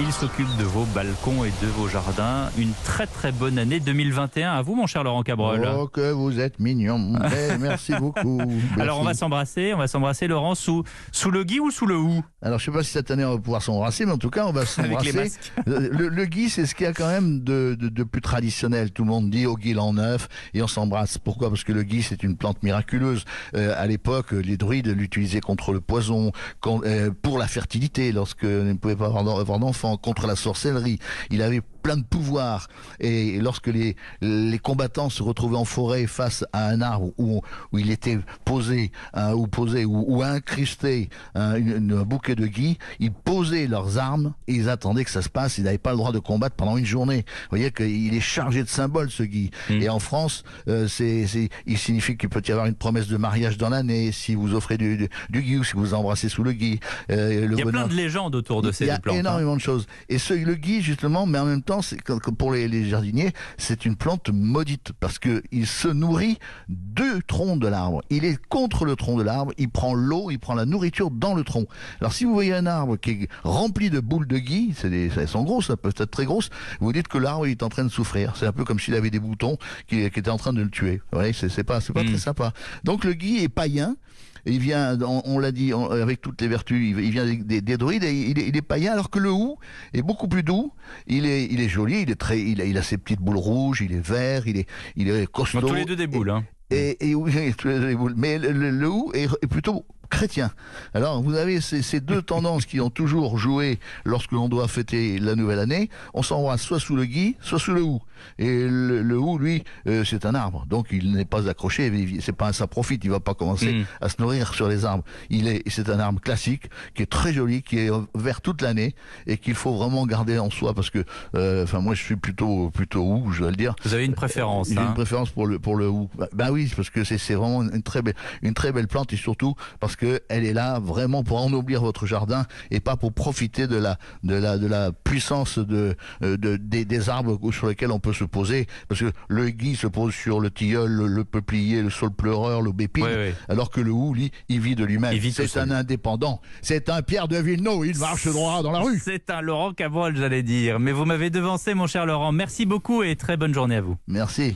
Il s'occupe de vos balcons et de vos jardins. Une très très bonne année 2021 à vous, mon cher Laurent Cabrol. Oh, que vous êtes mignon. Merci beaucoup. Alors on va s'embrasser, on va s'embrasser Laurent sous, sous le gui ou sous le hou? Alors, je sais pas si cette année on va pouvoir s'embrasser, mais en tout cas, on va s'embrasser. Le, le- gui, c'est ce qu'il y a quand même de, de- de plus traditionnel. Tout le monde dit au gui l'an neuf et on s'embrasse. Pourquoi? Parce que le gui, c'est une plante miraculeuse. Euh, à l'époque, les druides l'utilisaient contre le poison, euh, pour la fertilité, lorsque ne pouvaient pas avoir d'en- contre la sorcellerie. Il avait plein de pouvoirs. Et lorsque les, les combattants se retrouvaient en forêt face à un arbre où, où il était posé, hein, ou posé, ou, ou incrusté hein, une- une- un bouquet de gui, ils posaient leurs armes et ils attendaient que ça se passe. Ils n'avaient pas le droit de combattre pendant une journée. Vous voyez qu'il est chargé de symboles, ce gui. Mm. Et en France, euh, c'est, il signifie qu'il peut y avoir une promesse de mariage dans l'année si vous offrez du, du, du gui ou si vous embrassez sous le gui. Euh, le Il y a bonheur- plein de légendes autour de ces il y a plantes. hein. énormément de choses. Et ce, le gui, justement, mais en même temps, c'est comme pour les, les jardiniers, c'est une plante maudite parce que il se nourrit du tronc de l'arbre. Il est contre le tronc de l'arbre. Il prend l'eau, il prend la nourriture dans le tronc. Alors, si vous voyez un arbre qui est rempli de boules de gui, c'est des, elles sont grosses, ça peut être très grosses. Vous dites que l'arbre il est en train de souffrir. C'est un peu comme s'il avait des boutons qui, qui étaient en train de le tuer. Vous voyez, c'est c'est pas, c'est pas Mm. très sympa. Donc, le gui est païen. Il vient, on, on l'a dit, on- avec toutes les vertus, il, il vient des, des- des druides et il est, il est païen, alors que le hou est beaucoup plus doux. Il est, il est joli, il est très, il a, il a ses petites boules rouges, il est vert, il est, il est Bon, costaud. tous les deux des boules. Hein. Et, et. Mais le, le- le hou est, est plutôt chrétien. Alors vous avez ces, ces deux tendances qui ont toujours joué lorsque l'on doit fêter la nouvelle année. On s'embrasse soit sous le gui, soit sous le hou. Et le, le hou, lui, euh, c'est un arbre, donc il n'est pas accroché. C'est pas un ça profite. Il va pas commencer Mm. à se nourrir sur les arbres. Il est, c'est un arbre classique qui est très joli, qui est vert toute l'année et qu'il faut vraiment garder en soi parce que, euh, enfin moi je suis plutôt plutôt hou, je dois le dire. Vous avez une préférence. J'ai hein. une préférence pour le pour le hou. Bah oui, parce que c'est c'est vraiment une très belle une très belle plante et surtout parce que elle est là vraiment pour ennoblir votre jardin et pas pour profiter de la de la de la puissance de, euh, de des, des arbres sur lesquels on peut se poser parce que le gui se pose sur le tilleul, le, le peuplier, le saule pleureur, l'aubépine, ouais. alors que le hou, lui, il vit de lui-même. C'est un indépendant. C'est un Pierre de Villeneuve. Il marche droit dans la rue. C'est un Laurent Cabrol, j'allais dire. Mais vous m'avez devancé, mon cher Laurent. Merci beaucoup et très bonne journée à vous. Merci.